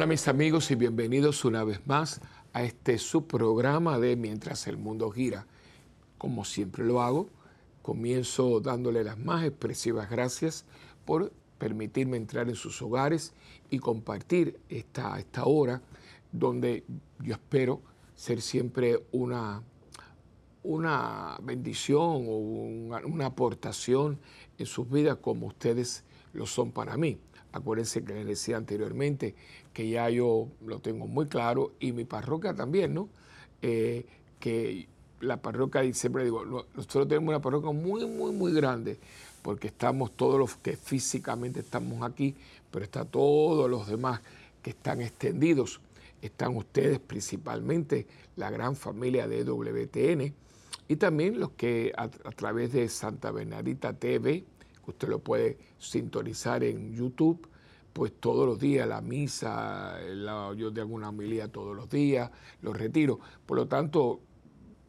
Hola mis amigos y bienvenidos una vez más a este subprograma de Mientras el mundo gira. Como siempre lo hago, comienzo dándole las más expresivas gracias por permitirme entrar en sus hogares y compartir esta, esta hora donde yo espero ser siempre una, una bendición o una, una aportación en sus vidas como ustedes lo son para mí. Acuérdense que les decía anteriormente que ya yo lo tengo muy claro y mi parroquia también, ¿no? Eh, que la parroquia, siempre digo, nosotros tenemos una parroquia muy, muy, muy grande porque estamos todos los que físicamente estamos aquí, pero está todos los demás que están extendidos. Están ustedes principalmente, la gran familia de WTN, y también los que a, través de Santa Bernadita TV, usted lo puede sintonizar en YouTube, pues todos los días, la misa, yo tengo una homilía todos los días, los retiro. Por lo tanto,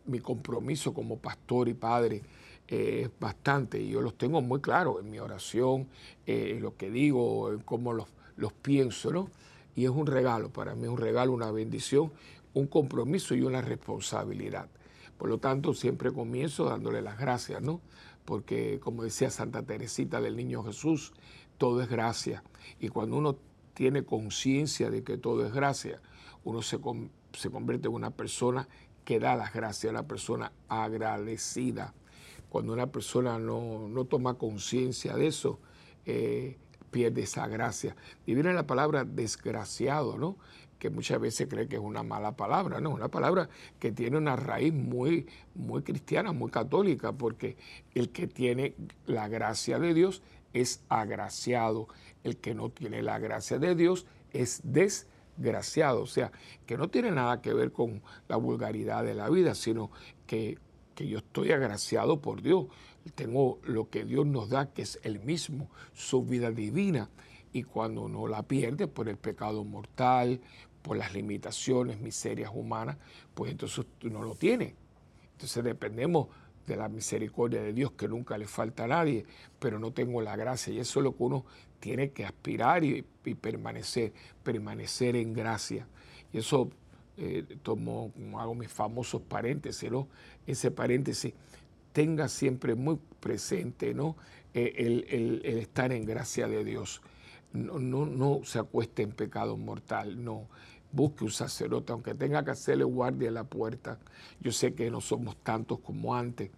mi compromiso como pastor y padre eh, es bastante y yo los tengo muy claros en mi oración, eh, en lo que digo, en cómo los, los pienso, ¿no? Y es un regalo, para mí es un regalo, una bendición, un compromiso y una responsabilidad. Por lo tanto, siempre comienzo dándole las gracias, ¿no? porque como decía Santa Teresita del Niño Jesús, todo es gracia. Y cuando uno tiene conciencia de que todo es gracia, uno se, se, convierte en una persona que da las gracias, una persona agradecida. Cuando una persona no, no toma conciencia de eso, eh, pierde esa gracia. Y viene la palabra desgraciado, ¿no? que muchas veces cree que es una mala palabra, no, una palabra que tiene una raíz muy, muy cristiana, muy católica, porque el que tiene la gracia de Dios es agraciado, el que no tiene la gracia de Dios es desgraciado, o sea, que no tiene nada que ver con la vulgaridad de la vida, sino que, que yo estoy agraciado por Dios, tengo lo que Dios nos da, que es el mismo, su vida divina. Y cuando no la pierde por el pecado mortal, por las limitaciones, miserias humanas, pues entonces no lo tiene. Entonces dependemos de la misericordia de Dios que nunca le falta a nadie, pero no tengo la gracia y eso es lo que uno tiene que aspirar y, permanecer, permanecer en gracia. Y eso eh, tomo, hago mis famosos paréntesis, ¿no? Ese paréntesis tenga siempre muy presente, ¿no? Eh, el, el, estar en gracia de Dios. No, no, no se acueste en pecado mortal, no busque un sacerdote, aunque tenga que hacerle guardia a la puerta. Yo sé que no somos tantos como antes,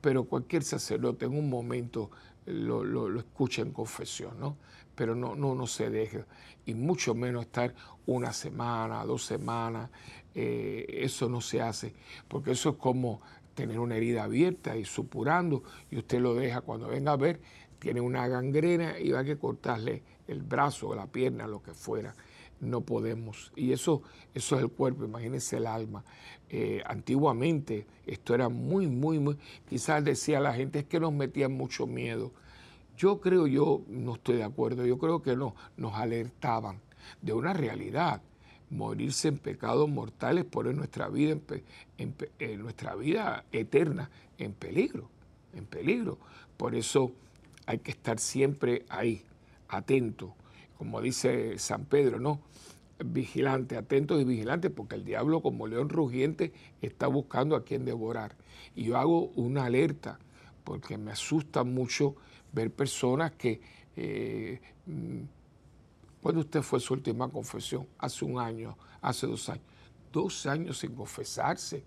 pero cualquier sacerdote en un momento lo, lo, escucha en confesión, ¿no? Pero no, no, no se deje, y mucho menos estar una semana, dos semanas, eh, eso no se hace, porque eso es como tener una herida abierta y supurando, y usted lo deja cuando venga a ver, tiene una gangrena y va a que cortarle el brazo, la pierna, lo que fuera no podemos. Y eso, eso es el cuerpo, imagínense el alma. Eh, antiguamente esto era muy, muy, muy, quizás decía la gente, es que nos metían mucho miedo. Yo creo, yo no estoy de acuerdo, yo creo que no, nos alertaban de una realidad. Morirse en pecados mortales poner nuestra vida, en, nuestra vida eterna en peligro, en peligro. Por eso hay que estar siempre ahí, atento, como dice San Pedro, ¿no? Vigilante, atentos y vigilantes, porque el diablo como león rugiente está buscando a quien devorar. Y yo hago una alerta, porque me asusta mucho ver personas que... Eh, mm, ¿Cuándo usted fue su última confesión? Hace un año, hace dos años. Dos años sin confesarse.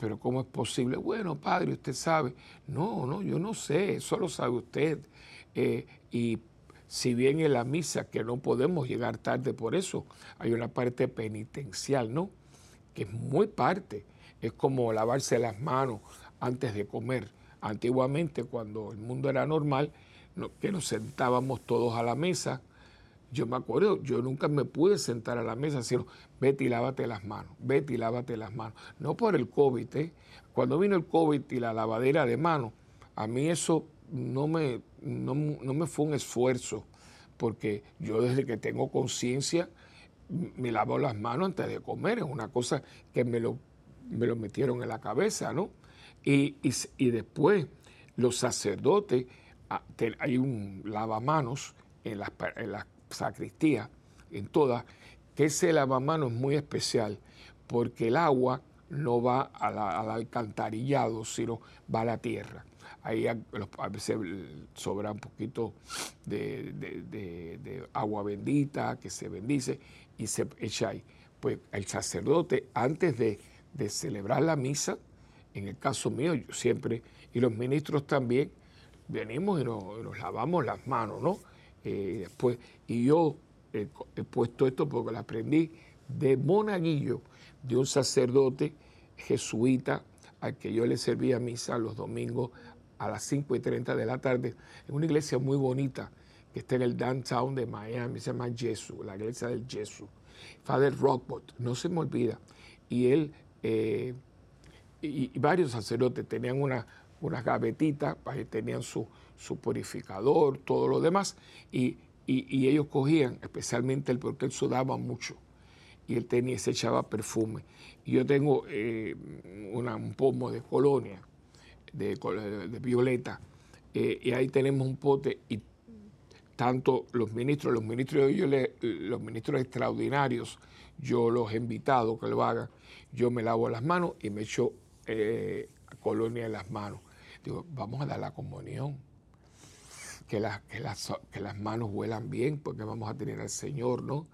Pero ¿cómo es posible? Bueno, padre, usted sabe. No, no, yo no sé, eso lo sabe usted. Eh, y si bien en la misa, que no podemos llegar tarde por eso, hay una parte penitencial, ¿no? Que es muy parte, es como lavarse las manos antes de comer. Antiguamente, cuando el mundo era normal, que nos sentábamos todos a la mesa, yo me acuerdo, yo nunca me pude sentar a la mesa, sino vete y lávate las manos, vete y lávate las manos. No por el COVID, ¿eh? Cuando vino el COVID y la lavadera de manos, a mí eso no me, no, me fue un esfuerzo, porque yo desde que tengo conciencia me lavo las manos antes de comer, es una cosa que me lo, me lo metieron en la cabeza, ¿no? Y, y, después los sacerdotes, ah, hay un lavamanos en las, en las sacristías, en todas, que ese lavamanos es muy especial porque el agua no va al alcantarillado, sino va a la tierra. Ahí a, veces sobra un poquito de, agua bendita que se bendice y se echa ahí. Pues el sacerdote, antes de, celebrar la misa, en el caso mío, yo siempre, y los ministros también, venimos y nos, lavamos las manos, ¿no? Eh, después, y yo he, puesto esto porque lo aprendí de monaguillo, de un sacerdote jesuita al que yo le servía misa los domingos a las 5 y 30 de la tarde, en una iglesia muy bonita que está en el downtown de Miami, se llama Jesús, la iglesia del Jesús. Father Rockport, no se me olvida. Y él eh, y, varios sacerdotes tenían una, unas gavetitas, tenían su, su purificador, todo lo demás, y, ellos cogían, especialmente él, porque él sudaba mucho, y él tenía, se echaba perfume. Y yo tengo eh, un pomo de colonia, de, violeta, eh, y ahí tenemos un pote, y tanto los ministros, los ministros, yo los ministros extraordinarios, yo los he invitado que lo hagan, yo me lavo las manos y me echo eh, colonia en las manos. Digo, vamos a dar la comunión. Que las, que, las, que las manos vuelan bien porque vamos a tener al Señor, ¿no?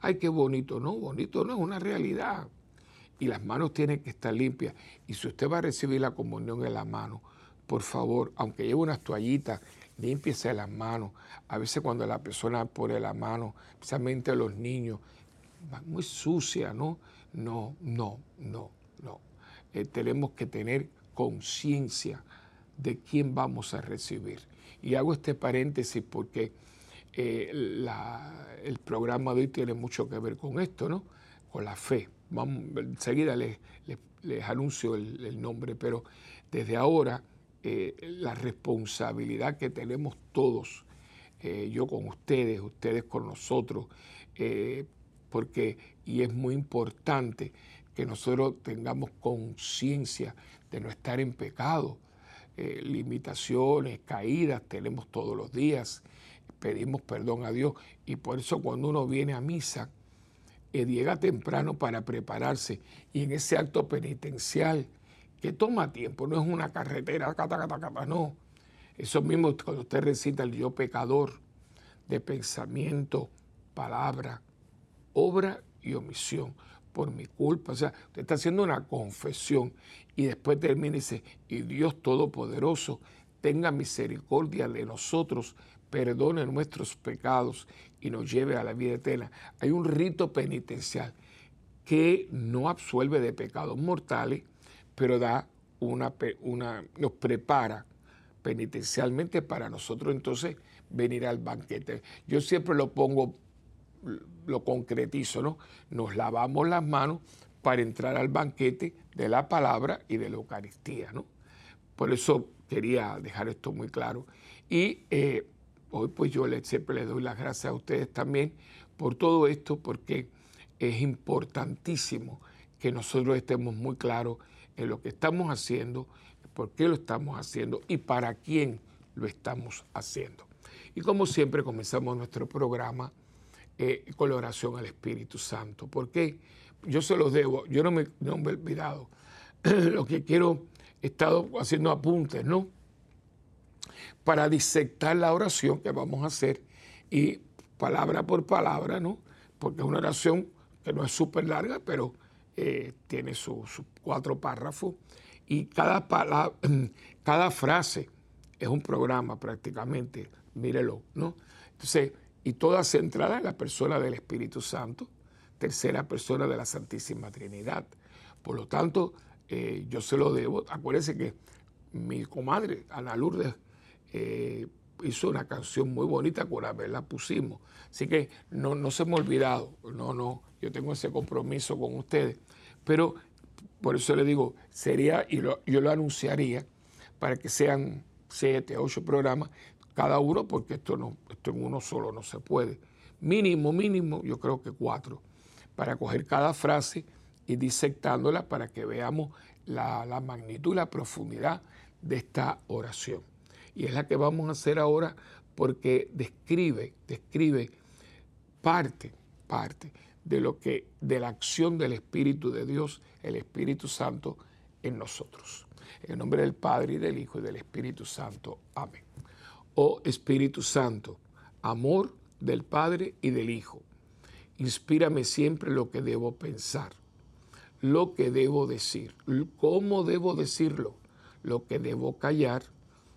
Ay, qué bonito, ¿no? Bonito no, es una realidad. Y las manos tienen que estar limpias. Y si usted va a recibir la comunión en la mano, por favor, aunque lleve unas toallitas, límpiese las manos. A veces cuando la persona pone la mano, especialmente los niños, muy sucia, ¿no? No, no, no, no. Eh, tenemos que tener conciencia de quién vamos a recibir. Y hago este paréntesis porque eh, el programa de hoy tiene mucho que ver con esto, ¿no? Con la fe. Enseguida les, les, anuncio el, nombre, pero desde ahora eh, la responsabilidad que tenemos todos, eh, yo con ustedes, ustedes con nosotros, porque, y es muy importante que nosotros tengamos conciencia de no estar en pecado. Eh, limitaciones, caídas tenemos todos los días, pedimos perdón a Dios y por eso cuando uno viene a misa, eh, llega temprano para prepararse y en ese acto penitencial que toma tiempo, no es una carretera, cata, cata, cata, no. Eso mismo cuando usted recita el yo pecador de pensamiento, palabra, obra y omisión por mi culpa. O sea, usted está haciendo una confesión y después termina y dice, y Dios Todopoderoso tenga misericordia de nosotros, perdone nuestros pecados y nos lleve a la vida eterna. Hay un rito penitencial que no absuelve de pecados mortales, pero da una, una, nos prepara penitencialmente para nosotros entonces venir al banquete. Yo siempre lo pongo lo concretizo, ¿no? Nos lavamos las manos para entrar al banquete de la palabra y de la Eucaristía, ¿no? Por eso quería dejar esto muy claro. Y eh, hoy pues yo siempre les doy las gracias a ustedes también por todo esto, porque es importantísimo que nosotros estemos muy claros en lo que estamos haciendo, por qué lo estamos haciendo y para quién lo estamos haciendo. Y como siempre comenzamos nuestro programa eh, con la oración al Espíritu Santo. Porque yo se los debo, yo no me, no me he olvidado. Lo que quiero, he estado haciendo apuntes, ¿no? Para disectar la oración que vamos a hacer y palabra por palabra, ¿no? Porque es una oración que no es súper larga, pero eh, tiene sus cuatro párrafos y cada, palabra, cada frase es un programa prácticamente, mírelo, ¿no? Entonces, y toda centrada en la persona del Espíritu Santo, tercera persona de la Santísima Trinidad. Por lo tanto, eh, yo se lo debo. Acuérdense que mi comadre, Ana Lourdes, eh, hizo una canción muy bonita, por la pusimos. Así que no, no se me ha olvidado, no, no, yo tengo ese compromiso con ustedes. Pero por eso le digo, sería, y yo lo anunciaría, para que sean siete, ocho programas, cada uno, porque esto, no, esto en uno solo no se puede. Mínimo, mínimo, yo creo que cuatro, para coger cada frase y disectándola para que veamos la, magnitud la profundidad de esta oración. Y es la que vamos a hacer ahora porque describe, describe parte, parte de lo que de la acción del Espíritu de Dios, el Espíritu Santo en nosotros. En nombre del Padre y del Hijo y del Espíritu Santo. Amén. Oh Espíritu Santo, amor del Padre y del Hijo, inspírame siempre lo que debo pensar, lo que debo decir, cómo debo decirlo, lo que debo callar,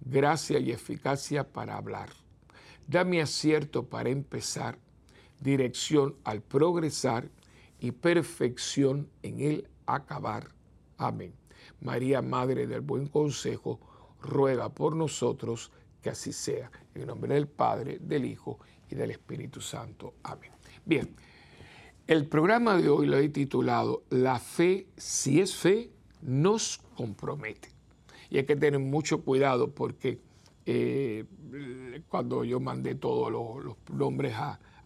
gracia y eficacia para hablar. Dame acierto para empezar, dirección al progresar y perfección en el acabar. Amén. María, Madre del Buen Consejo, ruega por nosotros que así sea. En nombre del Padre, del Hijo y del Espíritu Santo. Amén. Bien, el programa de hoy lo he titulado La fe, si es fe, nos compromete. Y hay que tener mucho cuidado porque eh, cuando yo mandé todos los, nombres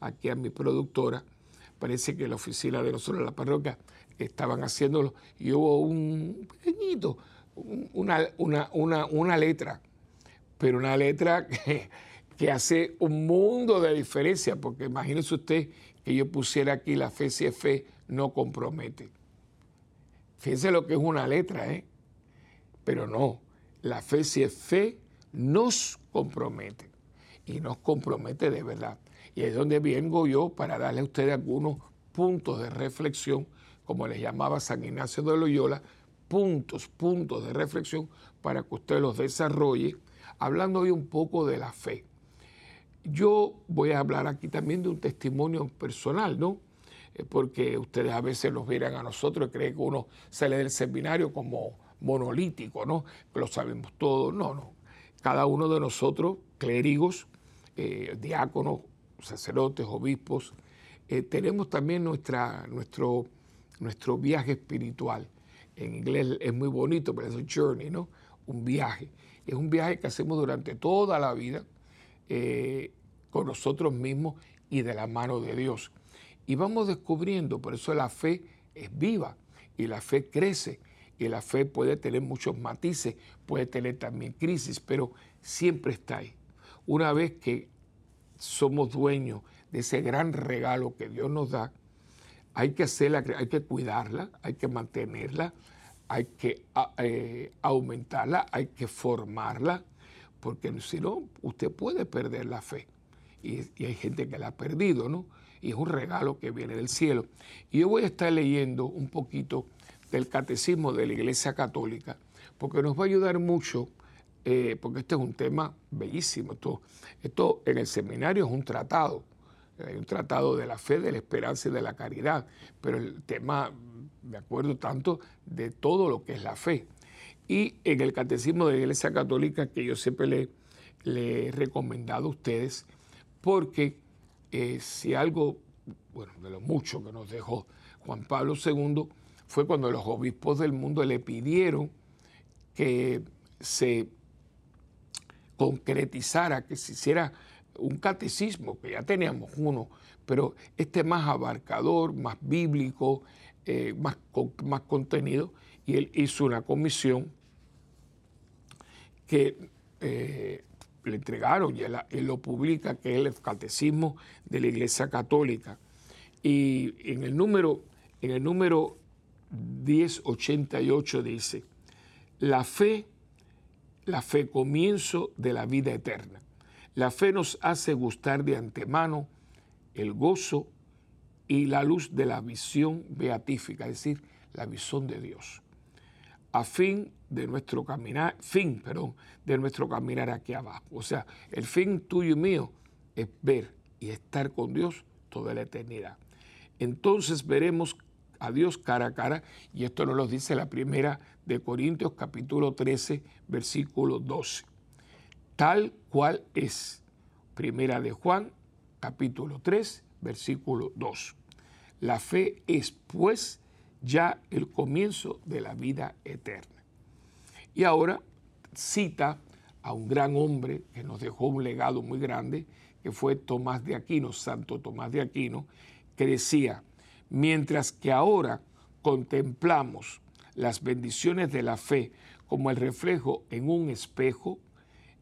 aquí a mi productora, parece que la oficina de nosotros, la parroquia, estaban haciéndolo y hubo un pequeñito, una, una, letra, pero una letra que, que, hace un mundo de diferencia, porque imagínese usted que yo pusiera aquí la fe, no compromete. Fíjense lo que es una letra, ¿eh? Pero no, la fe si es fe, nos compromete. Y nos compromete de verdad. Y es donde vengo yo para darle a ustedes algunos puntos de reflexión, como les llamaba San Ignacio de Loyola, puntos, puntos de reflexión para que usted los desarrolle, hablando hoy un poco de la fe. Yo voy a hablar aquí también de un testimonio personal, ¿no? Eh, porque ustedes a veces nos miran a nosotros y creen que uno sale del seminario como monolítico, ¿no? Lo sabemos todo. No, no. Cada uno de nosotros, clérigos, eh, diáconos, sacerdotes, obispos, eh, tenemos también nuestra, nuestro, nuestro viaje espiritual. En inglés es muy bonito, pero es un journey, ¿no? Un viaje. Es un viaje que hacemos durante toda la vida eh, con nosotros mismos y de la mano de Dios. Y vamos descubriendo, por eso la fe es viva y la fe crece y la fe puede tener muchos matices, puede tener también crisis, pero siempre está ahí. Una vez que somos dueños de ese gran regalo que Dios nos da, hay que hacerla, hay que cuidarla, hay que mantenerla, hay que eh, aumentarla, hay que formarla, porque si no, usted puede perder la fe. Y, y, hay gente que la ha perdido, ¿no? Y es un regalo que viene del cielo. Y yo voy a estar leyendo un poquito del catecismo de la Iglesia Católica, porque nos va a ayudar mucho eh, porque este es un tema bellísimo. Esto, esto en el seminario es un tratado, hay un tratado de la fe, de la esperanza y de la caridad, pero el tema, me acuerdo tanto de todo lo que es la fe. Y en el catecismo de la Iglesia Católica, que yo siempre le, he recomendado a ustedes, porque eh, si algo, bueno, de lo mucho que nos dejó Juan Pablo II, fue cuando los obispos del mundo le pidieron que se concretizara, que se hiciera un catecismo, que ya teníamos uno, pero este más abarcador, más bíblico, eh, más, más contenido, y él hizo una comisión que eh, le entregaron y él, lo publica, que es el Catecismo de la Iglesia Católica. Y en el número, en el número 1088 dice, la fe la fe comienzo de la vida eterna. La fe nos hace gustar de antemano el gozo y la luz de la visión beatífica, es decir, la visión de Dios. A fin de nuestro caminar, fin, perdón, de nuestro caminar aquí abajo. O sea, el fin tuyo y mío es ver y estar con Dios toda la eternidad. Entonces veremos a Dios cara a cara, y esto nos lo dice la primera de Corintios capítulo 13, versículo 12. Tal cual es. Primera de Juan capítulo 3, versículo 2. La fe es pues ya el comienzo de la vida eterna. Y ahora cita a un gran hombre que nos dejó un legado muy grande, que fue Tomás de Aquino, Santo Tomás de Aquino, que decía, mientras que ahora contemplamos las bendiciones de la fe como el reflejo en un espejo,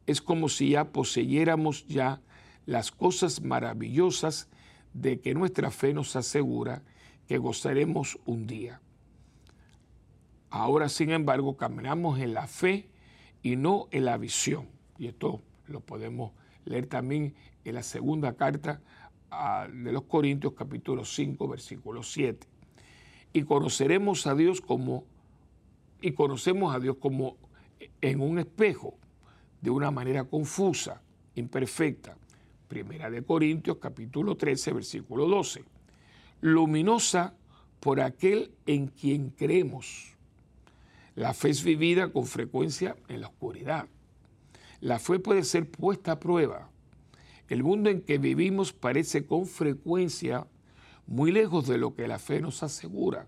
es como si ya poseyéramos ya las cosas maravillosas de que nuestra fe nos asegura que gozaremos un día. Ahora, sin embargo, caminamos en la fe y no en la visión. Y esto lo podemos leer también en la segunda carta de los Corintios capítulo 5 versículo 7. Y conoceremos a Dios como y conocemos a Dios como en un espejo, de una manera confusa, imperfecta. Primera de Corintios capítulo 13 versículo 12. Luminosa por aquel en quien creemos. La fe es vivida con frecuencia en la oscuridad. La fe puede ser puesta a prueba. El mundo en que vivimos parece con frecuencia muy lejos de lo que la fe nos asegura.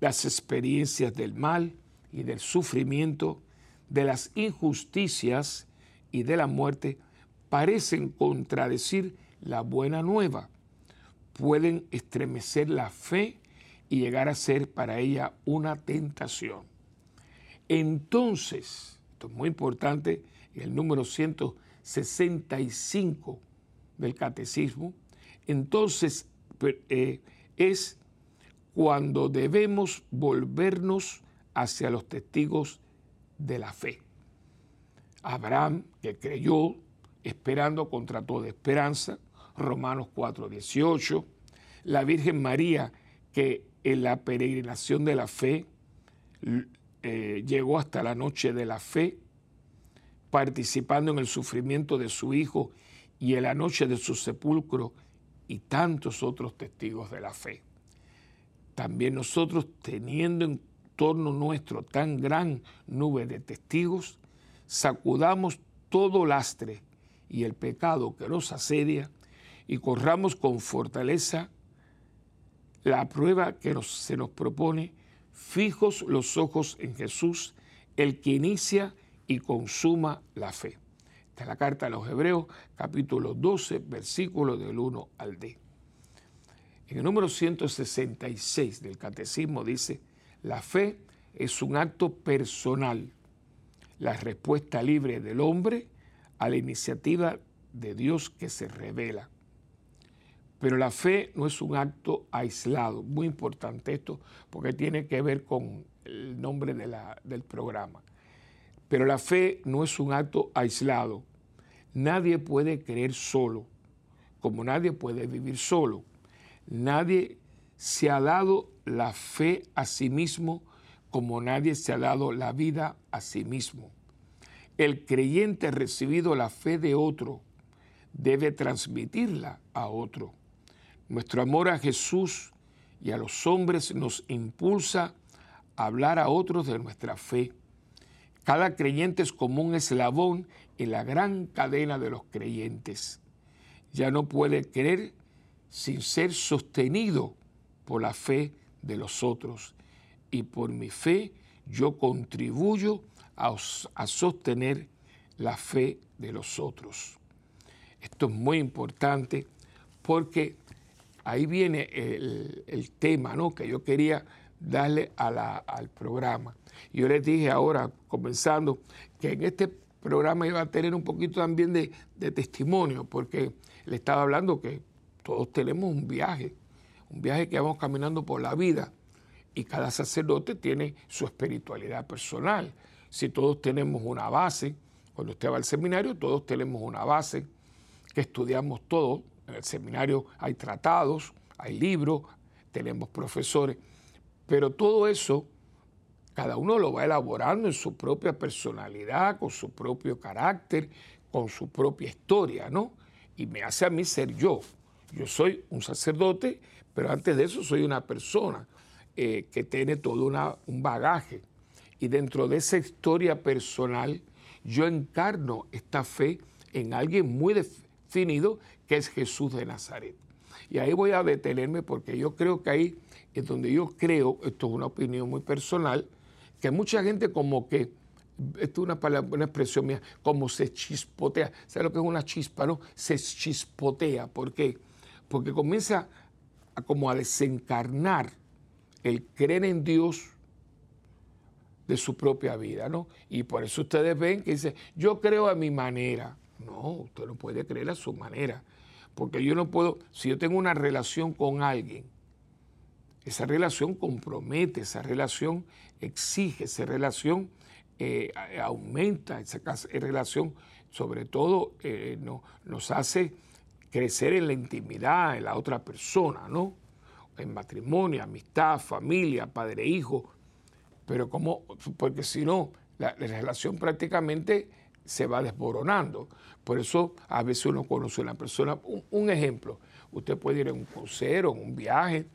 Las experiencias del mal y del sufrimiento, de las injusticias y de la muerte parecen contradecir la buena nueva. Pueden estremecer la fe y llegar a ser para ella una tentación. Entonces, esto es muy importante, el número 165 del catecismo, entonces eh, es cuando debemos volvernos hacia los testigos de la fe. Abraham, que creyó, esperando contra toda esperanza, Romanos 4:18, la Virgen María, que en la peregrinación de la fe eh, llegó hasta la noche de la fe, participando en el sufrimiento de su Hijo y en la noche de su sepulcro, y tantos otros testigos de la fe. También nosotros, teniendo en torno nuestro tan gran nube de testigos, sacudamos todo lastre y el pecado que nos asedia y corramos con fortaleza la prueba que se nos propone, fijos los ojos en Jesús, el que inicia y consuma la fe. Esta es la carta a los Hebreos, capítulo 12, versículo del 1 al D. En el número 166 del Catecismo dice, la fe es un acto personal, la respuesta libre del hombre a la iniciativa de Dios que se revela. Pero la fe no es un acto aislado, muy importante esto, porque tiene que ver con el nombre del programa. Pero la fe no es un acto aislado. Nadie puede creer solo, como nadie puede vivir solo. Nadie se ha dado la fe a sí mismo como nadie se ha dado la vida a sí mismo. El creyente ha recibido la fe de otro, debe transmitirla a otro. Nuestro amor a Jesús y a los hombres nos impulsa a hablar a otros de nuestra fe. Cada creyente es como un eslabón en la gran cadena de los creyentes. Ya no puede creer sin ser sostenido por la fe de los otros y por mi fe yo contribuyo a, sostener la fe de los otros. Esto es muy importante porque ahí viene el, tema ¿no? que yo quería darle al programa. Yo les dije ahora, comenzando, que en este programa iba a tener un poquito también de, de testimonio, porque le estaba hablando que todos tenemos un viaje, un viaje que vamos caminando por la vida y cada sacerdote tiene su espiritualidad personal. Si todos tenemos una base, cuando usted va al seminario, todos tenemos una base que estudiamos todos. En el seminario hay tratados, hay libros, tenemos profesores, pero todo eso cada uno lo va elaborando en su propia personalidad, con su propio carácter, con su propia historia, ¿no? Y me hace a mí ser yo. Yo soy un sacerdote, pero antes de eso soy una persona eh, que tiene todo un bagaje. Y dentro de esa historia personal, yo encarno esta fe en alguien muy definido, que es Jesús de Nazaret. Y ahí voy a detenerme porque yo creo que ahí es donde yo creo, esto es una opinión muy personal, que mucha gente como que, esto es una, palabra, expresión mía, como se chispotea. ¿Sabes lo que es una chispa? No? Se chispotea. ¿Por qué? Porque comienza como a desencarnar el creer en Dios de su propia vida, ¿no? Y por eso ustedes ven que dice, yo creo a mi manera. No, usted no puede creer a su manera. Porque yo no puedo, si yo tengo una relación con alguien, esa relación compromete, esa relación exige, esa relación eh, aumenta, esa relación sobre todo eh, nos hace crecer en la intimidad, en la otra persona, ¿no? En matrimonio, amistad, familia, padre, hijo. Pero como, porque si no, la, relación prácticamente se va desboronando. Por eso a veces uno conoce a una persona. Un, ejemplo, usted puede ir en un crucero, en un viaje,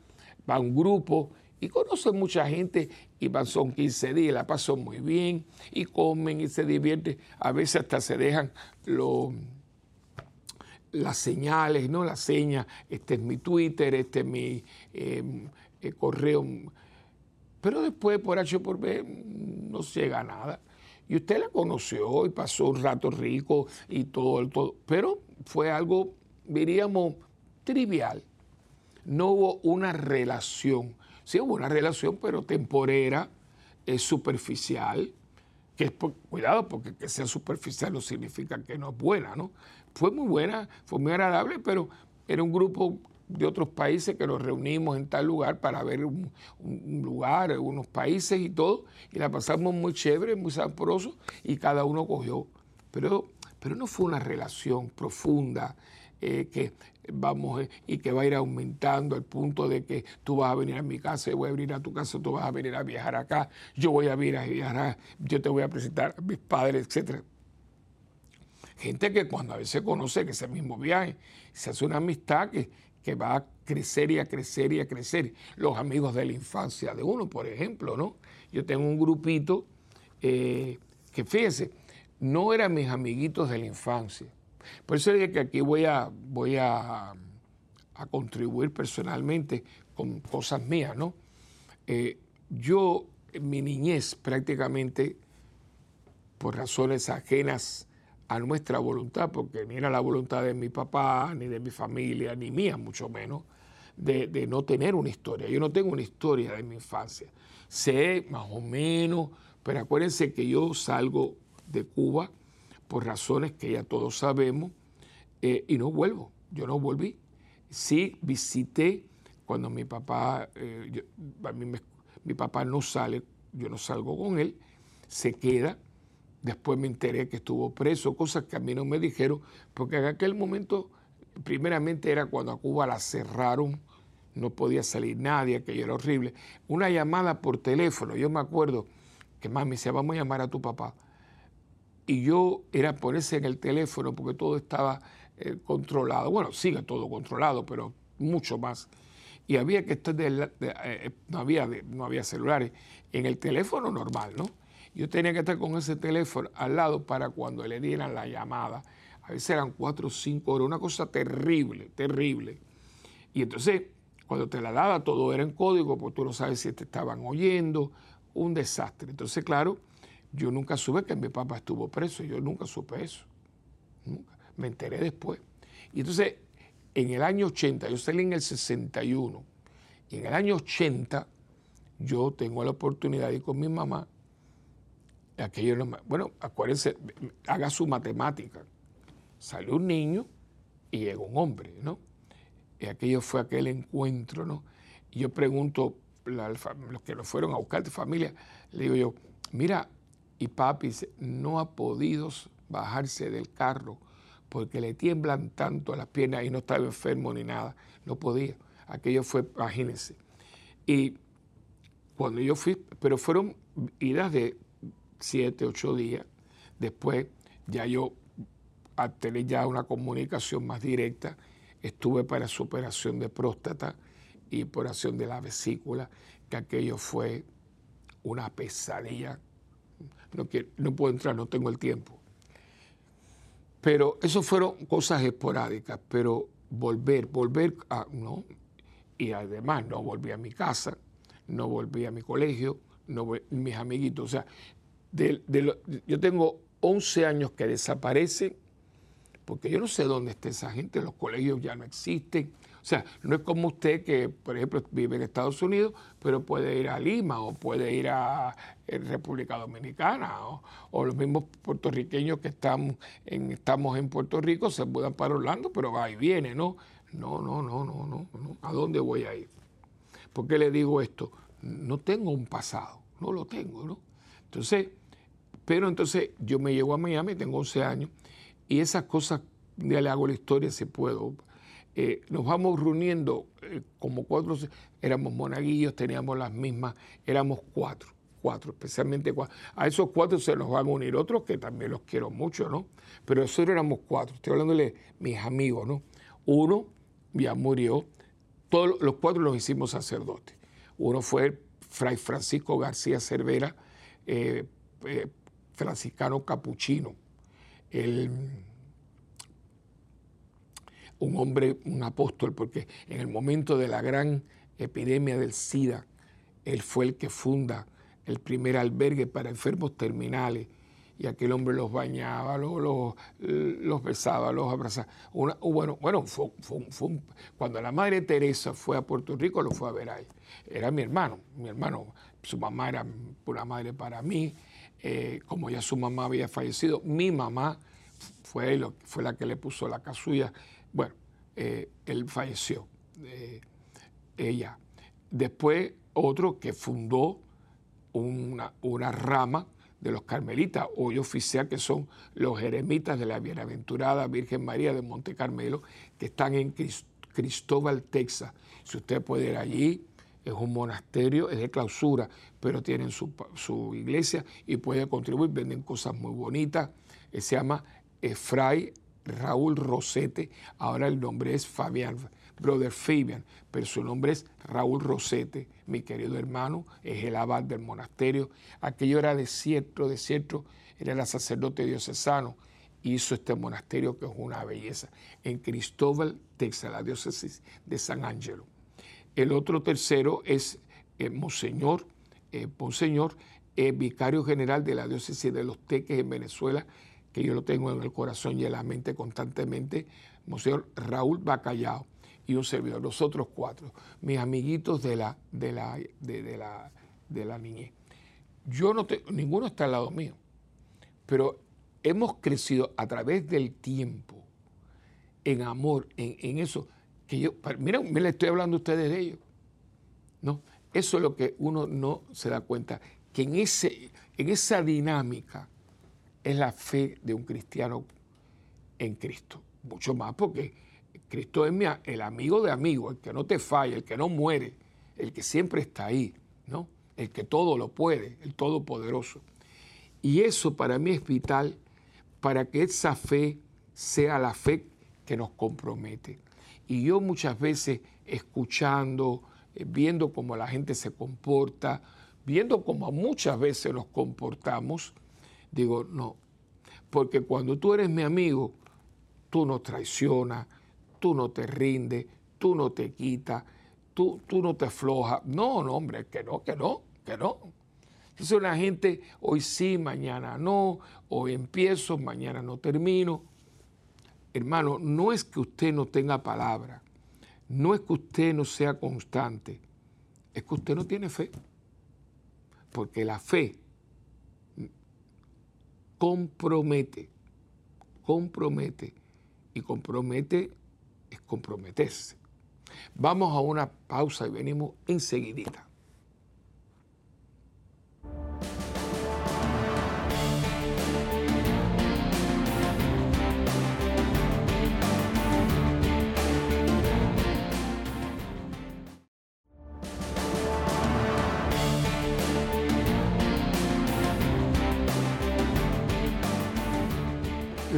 va un grupo y conoce mucha gente y van, son 15 días, la pasan muy bien y comen y se divierten. A veces hasta se dejan las señales, ¿no? Las señas, este es mi Twitter, este es mi em, eh, correo. Pero después, por H por B, no llega a nada. Y usted la conoció y pasó un rato rico y todo, todo. Pero fue algo, diríamos, trivial. No hubo una relación. Sí hubo una relación, pero temporera, superficial, que es, cuidado, porque que sea superficial no significa que no es buena, ¿no? Fue muy buena, fue muy agradable, pero era un grupo de otros países que nos reunimos en tal lugar para ver un, lugar, unos países y todo, y la pasamos muy chévere, muy sabroso, y cada uno cogió. Pero, pero no fue una relación profunda eh, que vamos eh, y que va a ir aumentando al punto de que tú vas a venir a mi casa, yo voy a venir a tu casa, tú vas a venir a viajar acá, yo voy a venir a viajar, yo te voy a presentar a mis padres, etcétera. Gente que cuando a veces conoce que ese mismo viaje, se hace una amistad que, que va a crecer y a crecer y a crecer. Los amigos de la infancia de uno, por ejemplo, ¿no? Yo tengo un grupito eh, que, fíjense, no eran mis amiguitos de la infancia. Por eso dije que aquí voy a, voy a, a contribuir personalmente con cosas mías, ¿no? Eh, yo, en mi niñez, prácticamente, por razones ajenas a nuestra voluntad, porque ni era la voluntad de mi papá, ni de mi familia, ni mía, mucho menos, de, no tener una historia. Yo no tengo una historia de mi infancia. Sé más o menos, pero acuérdense que yo salgo de Cuba por razones que ya todos sabemos eh, y no vuelvo. Yo no volví. Sí visité cuando mi papá, eh, mi papá no sale, yo no salgo con él, se queda Después me enteré que estuvo preso, cosas que a mí no me dijeron, porque en aquel momento, primeramente era cuando a Cuba la cerraron, no podía salir nadie, aquello era horrible. Una llamada por teléfono, yo me acuerdo que mami decía, vamos a llamar a tu papá. Y yo era ponerse en el teléfono porque todo estaba eh, controlado. Bueno, sigue todo controlado, pero mucho más. Y había que estar, de, eh, no, había, no había celulares, en el teléfono normal, ¿no? Yo tenía que estar con ese teléfono al lado para cuando le dieran la llamada. A veces eran cuatro o cinco horas, una cosa terrible, terrible. Y entonces, cuando te la daba, todo era en código, porque tú no sabes si te estaban oyendo, un desastre. Entonces, claro, yo nunca supe que mi papá estuvo preso, yo nunca supe eso. Nunca. Me enteré después. Y entonces, en el año 80, yo salí en el 61, y en el año 80 yo tengo la oportunidad de ir con mi mamá aquello bueno, acuérdense, haga su matemática. Salió un niño y llegó un hombre, ¿no? Y aquello fue aquel encuentro, ¿no? Y yo pregunto, los que lo fueron a buscar de familia, le digo yo, mira, y papi no ha podido bajarse del carro porque le tiemblan tanto las piernas y no estaba enfermo ni nada, no podía. Aquello fue, imagínense. Y cuando yo fui, pero fueron idas de siete, ocho días. Después ya yo, al tener ya una comunicación más directa, estuve para su operación de próstata y operación de la vesícula, que aquello fue una pesadilla. No, no puedo entrar, no tengo el tiempo. Pero eso fueron cosas esporádicas, pero volver, volver a, no, y además no volví a mi casa, no volví a mi colegio, no mis amiguitos, o sea, yo tengo 11 años que desaparece, porque yo no sé dónde está esa gente, los colegios ya no existen, o sea, no es como usted que, por ejemplo, vive en Estados Unidos, pero puede ir a Lima o puede ir a eh, República Dominicana o, los mismos puertorriqueños que estamos en, Puerto Rico se mudan para Orlando, pero va y viene, ¿no? No, no, no, no, no, no. ¿A dónde voy a ir? ¿Por qué le digo esto? No tengo un pasado, no lo tengo, ¿no? Entonces, pero entonces yo me llego a Miami, tengo 11 años, y esas cosas, ya le hago la historia si puedo, eh, nos vamos reuniendo eh, como cuatro, éramos monaguillos, teníamos las mismas, éramos cuatro, cuatro, especialmente cuatro. A esos cuatro se nos van a unir otros que también los quiero mucho, ¿no? Pero nosotros éramos cuatro, estoy hablándole de mis amigos, ¿no? Uno ya murió, todos los cuatro los hicimos sacerdotes. Uno fue Fray Francisco García Cervera, eh, franciscano capuchino. El, un hombre, un apóstol, porque en el momento de la gran epidemia del SIDA, él fue el que funda el primer albergue para enfermos terminales y aquel hombre los bañaba, los, los, besaba, los abrazaba. bueno, bueno cuando la madre Teresa fue a Puerto Rico, lo fue a ver ahí. Era mi hermano, mi hermano, su mamá era una madre para mí, eh, como ya su mamá había fallecido, mi mamá fue, fue la que le puso la casulla bueno, eh, él falleció, eh, ella. Después otro que fundó una, rama de los carmelitas, hoy oficial, que son los eremitas de la Bienaventurada Virgen María de Monte Carmelo, que están en Cristóbal, Texas. Si usted puede ir allí, es un monasterio, es de clausura, pero tienen su, su iglesia y puede contribuir, venden cosas muy bonitas. Se llama Fray Raúl Rosete, ahora el nombre es Fabián, brother Fabian, pero su nombre es Raúl Rosete, mi querido hermano, es el abad del monasterio. Aquello era desierto, desierto, era el sacerdote diocesano, hizo este monasterio que es una belleza, en Cristóbal, Texas, la diócesis de San Ángelo. El otro tercero es eh, Monseñor, eh, Monseñor, eh, vicario general de la diócesis de Los Teques en Venezuela, yo lo tengo en el corazón y en la mente constantemente, Monseñor Raúl Bacallao y un servidor, los otros cuatro, mis amiguitos de la, de la, de, la, de la niñez. Yo no te, ninguno está al lado mío, pero hemos crecido a través del tiempo en amor, en, eso, que yo, mira, me le estoy hablando a ustedes de ellos. ¿no? Eso es lo que uno no se da cuenta, que en, ese, en esa dinámica es la fe de un cristiano en Cristo. Mucho más porque Cristo es el amigo de amigos, el que no te falla, el que no muere, el que siempre está ahí, ¿no? El que todo lo puede, el todopoderoso. Y eso para mí es vital para que esa fe sea la fe que nos compromete. Y yo muchas veces escuchando, eh, viendo cómo la gente se comporta, viendo cómo muchas veces nos comportamos, Digo, no, porque cuando tú eres mi amigo, tú no traicionas, tú no te rindes, tú no te quitas, tú, tú no te aflojas. No, no, hombre, que no, que no, que no. Entonces la gente, hoy sí, mañana no, hoy empiezo, mañana no termino. Hermano, no es que usted no tenga palabra, no es que usted no sea constante, es que usted no tiene fe. Porque la fe compromete, compromete. Y compromete es comprometerse. Vamos a una pausa y venimos enseguidita.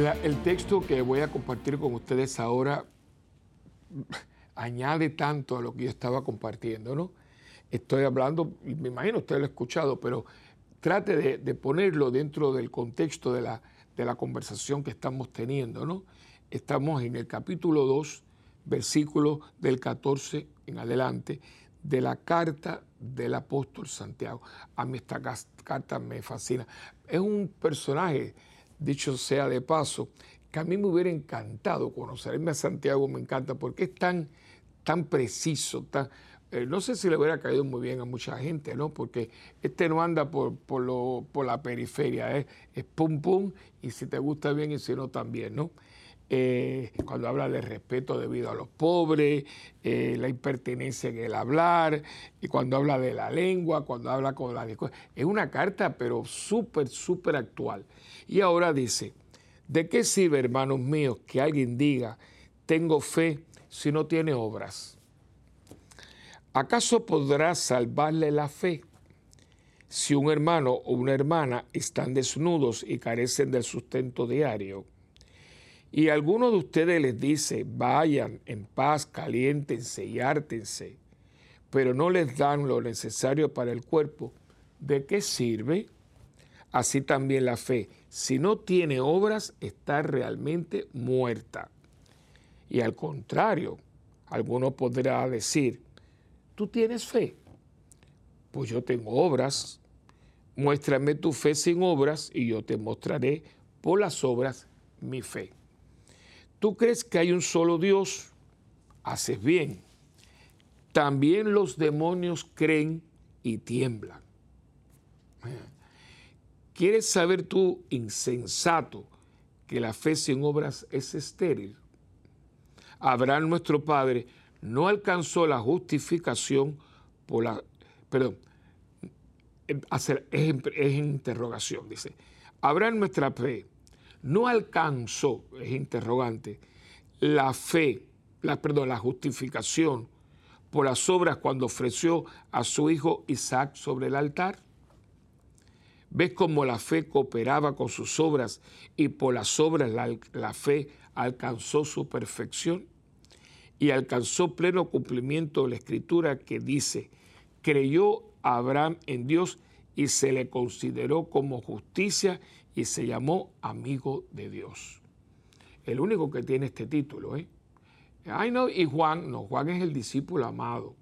El texto que voy a compartir con ustedes ahora añade tanto a lo que yo estaba compartiendo, ¿no? Estoy hablando, y me imagino usted lo ha escuchado, pero trate de, ponerlo dentro del contexto de la, de la, conversación que estamos teniendo, ¿no? Estamos en el capítulo 2 versículo del 14 en adelante de la carta del apóstol Santiago. A mí esta carta me fascina. Es un personaje, dicho sea de paso, que a mí me hubiera encantado conocerme a Santiago, me encanta porque es tan, tan preciso, tan, eh, no sé si le hubiera caído muy bien a mucha gente, ¿no? Porque este no anda por, por, lo, por la periferia, ¿eh? es pum pum, y si te gusta bien y si no también, ¿no? Eh, cuando habla de respeto debido a los pobres, la impertinencia en el hablar, y cuando habla de la lengua, cuando habla con la Es una carta, pero súper, súper actual. Y ahora dice, ¿de qué sirve, hermanos míos, que alguien diga, tengo fe si no tiene obras? ¿Acaso podrá salvarle la fe? Si un hermano o una hermana están desnudos y carecen del sustento diario, y alguno de ustedes les dice, vayan en paz, caliéntense y ártense, pero no les dan lo necesario para el cuerpo, ¿de qué sirve? Así también la fe, si no tiene obras, está realmente muerta. Y al contrario, alguno podrá decir, ¿Tú tienes fe? Pues yo tengo obras. Muéstrame tu fe sin obras y yo te mostraré por las obras mi fe. ¿Tú crees que hay un solo Dios? Haces bien. También los demonios creen y tiemblan. ¿Quieres saber tú, insensato, que la fe sin obras es estéril? Abraham, nuestro Padre, no alcanzó la justificación por la... Perdón, hacer, es, es interrogación, dice. Habrá nuestra fe, no alcanzó, es interrogante, la fe, la, perdón, la justificación por las obras cuando ofreció a su hijo Isaac sobre el altar. ¿Ves cómo la fe cooperaba con sus obras y por las obras la, la fe alcanzó su perfección? y alcanzó pleno cumplimiento de la escritura que dice, creyó Abraham en Dios y se le consideró como justicia y se llamó amigo de Dios. El único que tiene este título, ¿eh? Ay, no, y Juan, no, Juan es el discípulo amado.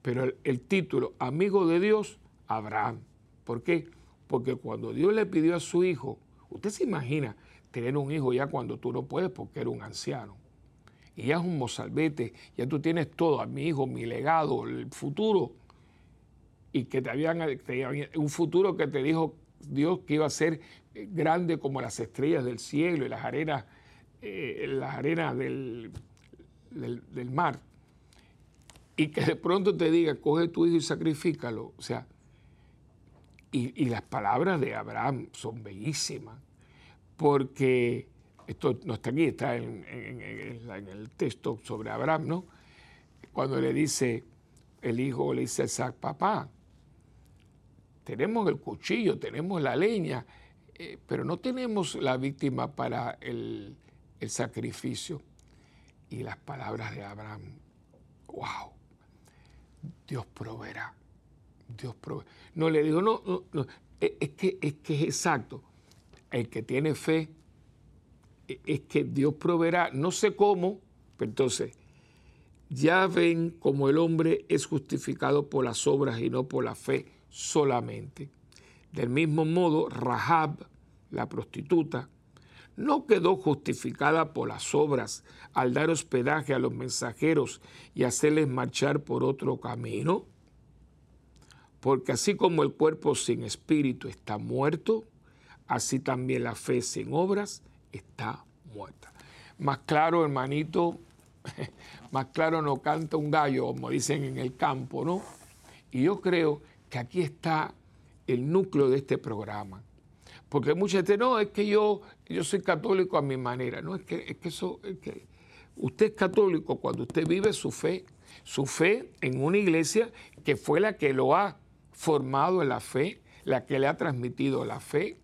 Pero el, el título, amigo de Dios, Abraham. ¿Por qué? Porque cuando Dios le pidió a su hijo, usted se imagina tener un hijo ya cuando tú no puedes porque era un anciano. Y ya es un mozalbete, ya tú tienes todo, a mi hijo, mi legado, el futuro, y que te habían, un futuro que te dijo Dios que iba a ser grande como las estrellas del cielo y las arenas, eh, las arenas del, del, mar, y que de pronto te diga, coge tu hijo y sacrifícalo, o sea, y, las palabras de Abraham son bellísimas, porque esto no está aquí, está en, el texto sobre Abraham, ¿no? Cuando le dice, el hijo le dice a Isaac, papá, tenemos el cuchillo, tenemos la leña, eh, pero no tenemos la víctima para el, sacrificio. Y las palabras de Abraham, wow, Dios proveerá, Dios proveerá. No le digo, no, no, no, es que, es que es exacto. El que tiene fe es que Dios proveerá, no sé cómo, pero entonces, ya ven cómo el hombre es justificado por las obras y no por la fe solamente. Del mismo modo, Rahab, la prostituta, no quedó justificada por las obras al dar hospedaje a los mensajeros y hacerles marchar por otro camino. Porque así como el cuerpo sin espíritu está muerto, así también la fe sin obras está muerta. Más claro, hermanito, más claro no canta un gallo, como dicen en el campo, ¿no? Y yo creo que aquí está el núcleo de este programa. Porque mucha gente, no, es que yo, yo soy católico a mi manera. No, es que, es que eso, usted es católico cuando usted vive su fe, su fe en una iglesia que fue la que lo ha formado en la fe, la que le ha transmitido la fe,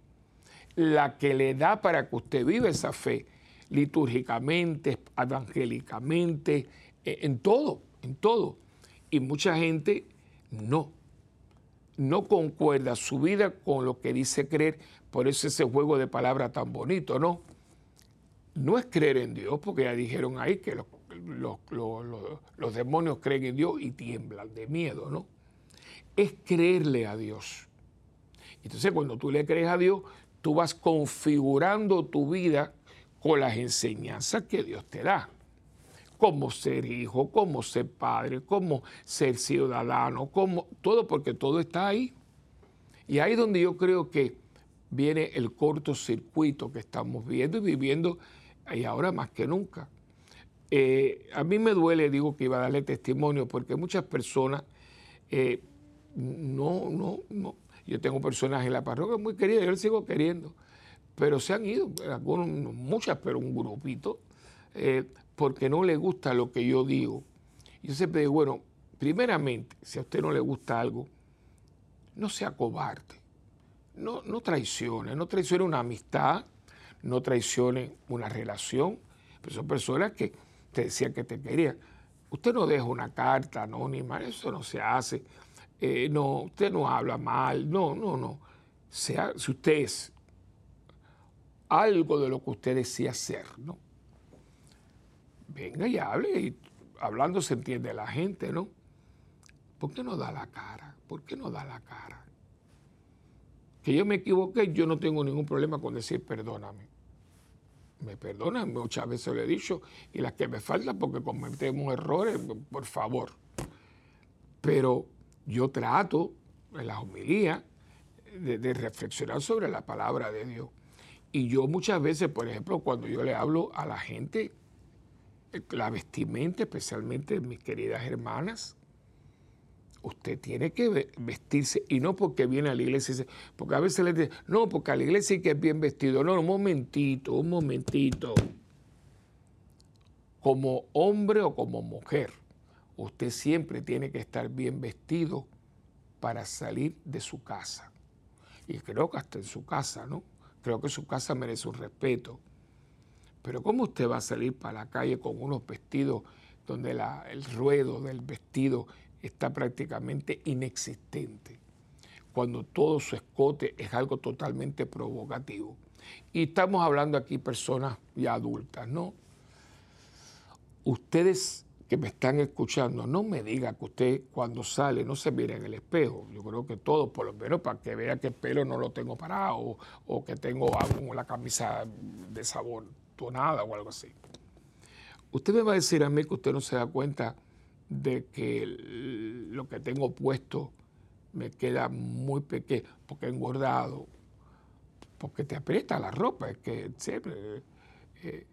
la que le da para que usted viva esa fe litúrgicamente, evangélicamente, eh, en todo, en todo. Y mucha gente no, no concuerda su vida con lo que dice creer, por eso ese juego de palabras tan bonito, ¿no? No es creer en Dios, porque ya dijeron ahí que los, demonios creen en Dios y tiemblan de miedo, ¿no? Es creerle a Dios. Entonces cuando tú le crees a Dios, tú vas configurando tu vida con las enseñanzas que Dios te da. Cómo ser hijo, cómo ser padre, cómo ser ciudadano, cómo, todo porque todo está ahí. Y ahí es donde yo creo que viene el cortocircuito que estamos viendo y viviendo, y ahora más que nunca. Eh, a mí me duele, digo que iba a darle testimonio, porque muchas personas eh, no, no, no. Yo tengo personas en la parroquia muy queridas, yo les sigo queriendo, pero se han ido, algunos, muchas, pero un grupito, eh, porque no le gusta lo que yo digo. Yo siempre digo, bueno, primeramente, si a usted no le gusta algo, no sea cobarde no, no traicione, no traicione una amistad, no traicione una relación. Pero son personas que te decían que te querían. Usted no deja una carta anónima, eso no se hace. Eh, no, usted no habla mal, no, no, no. Sea, si usted es algo de lo que usted decía ser, ¿no? Venga y hable, y hablando se entiende la gente, ¿no? ¿Por qué no da la cara? ¿Por qué no da la cara? que yo me equivoqué, yo no tengo ningún problema con decir perdóname. Me perdonan, muchas veces lo he dicho, y las que me faltan porque cometemos errores, por favor. Pero yo trato en las homilías de, reflexionar sobre la palabra de Dios. Y yo muchas veces, por ejemplo, cuando yo le hablo a la gente, la vestimenta, especialmente mis queridas hermanas, usted tiene que vestirse y no porque viene a la iglesia, porque a veces le dicen, no, porque a la iglesia hay que es bien vestido. No, un momentito, un momentito. Como hombre o como mujer, usted siempre tiene que estar bien vestido para salir de su casa. Y creo que hasta en su casa, ¿no? Creo que su casa merece un respeto. Pero ¿cómo usted va a salir para la calle con unos vestidos donde el ruedo del vestido está prácticamente inexistente, cuando todo su escote es algo totalmente provocativo. Y estamos hablando aquí personas ya adultas, ¿no? Ustedes que me están escuchando, no me digan que usted cuando sale no se mire en el espejo. Yo creo que todos, por lo menos para que vea que el pelo no lo tengo parado o, que tengo algo la camisa de sabor tonada o algo así. Usted me va a decir a mí que usted no se da cuenta de que lo que tengo puesto me queda muy pequeño, porque engordado, porque te aprieta la ropa, es que siempre... Eh,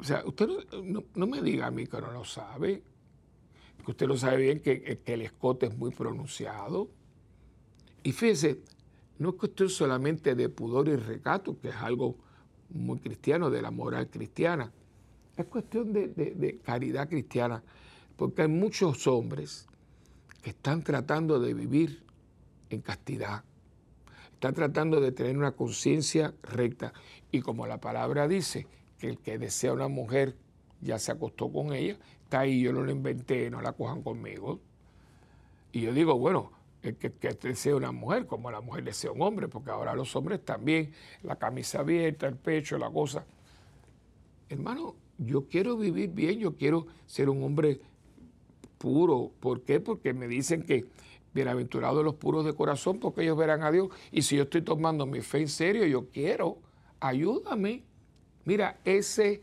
o sea, usted no, me diga a mí que no lo sabe, que usted lo sabe bien que, que el escote es muy pronunciado. Y fíjese, no es cuestión solamente de pudor y recato, que es algo muy cristiano, de la moral cristiana, es cuestión de, de caridad cristiana porque hay muchos hombres que están tratando de vivir en castidad, están tratando de tener una conciencia recta. Y como la palabra dice, que el que desea una mujer ya se acostó con ella, está ahí, yo no lo inventé, no la cojan conmigo. Y yo digo, bueno, el que, que desea una mujer, como la mujer desea un hombre, porque ahora los hombres también, la camisa abierta, el pecho, la cosa. Hermano, yo quiero vivir bien, yo quiero ser un hombre puro. ¿Por qué? Porque me dicen que bienaventurados los puros de corazón, porque ellos verán a Dios. Y si yo estoy tomando mi fe en serio, yo quiero, ayúdame. Mira, ese,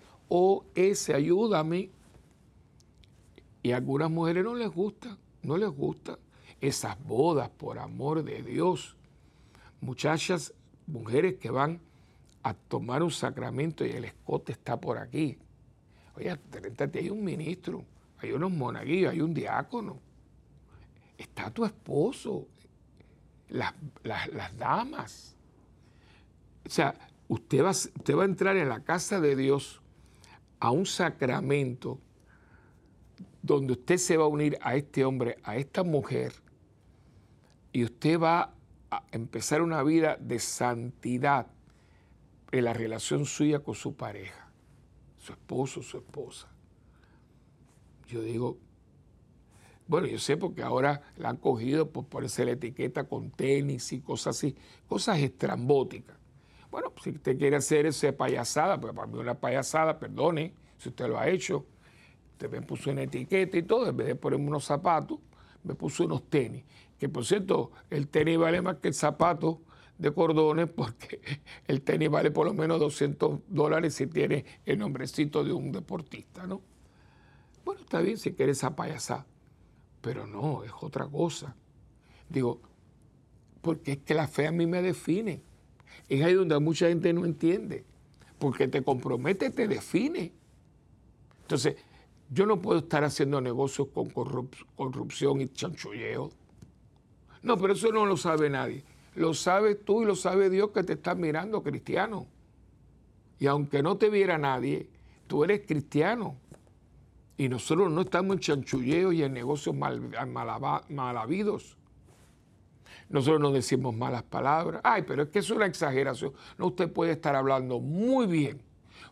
ayúdame. Y a algunas mujeres no les gusta, no les gusta esas bodas, por amor de Dios. Muchachas, mujeres que van a tomar un sacramento y el escote está por aquí. Oye, hay un ministro hay unos monaguillos, hay un diácono, está tu esposo, las, damas. O sea, usted va, a entrar en la casa de Dios a un sacramento donde usted se va a unir a este hombre, a esta mujer, y usted va a empezar una vida de santidad en la relación suya con su pareja, su esposo, su esposa yo digo, bueno, yo sé porque ahora la han cogido por ponerse la etiqueta con tenis y cosas así, cosas estrambóticas. Bueno, si usted quiere hacer esa payasada, pues para mí una payasada, perdone si usted lo ha hecho, Usted me puso una etiqueta y todo, en vez de ponerme unos zapatos, me puso unos tenis. Que por cierto, el tenis vale más que el zapato de cordones porque el tenis vale por lo menos 200 dólares si tiene el nombrecito de un deportista, ¿no? Bueno, está bien si quieres esa payasada, pero no, es otra cosa. Digo, porque es que la fe a mí me define. Es ahí donde mucha gente no entiende. Porque te compromete, te define. Entonces, yo no puedo estar haciendo negocios con corrupción y chanchulleo. No, pero eso no lo sabe nadie. Lo sabes tú y lo sabe Dios que te está mirando, cristiano. Y aunque no te viera nadie, tú eres cristiano. Y nosotros no estamos en chanchulleo y en negocios mal, mal, habidos. Nosotros no decimos malas palabras. Ay, pero es que es una exageración. No, usted puede estar hablando muy bien,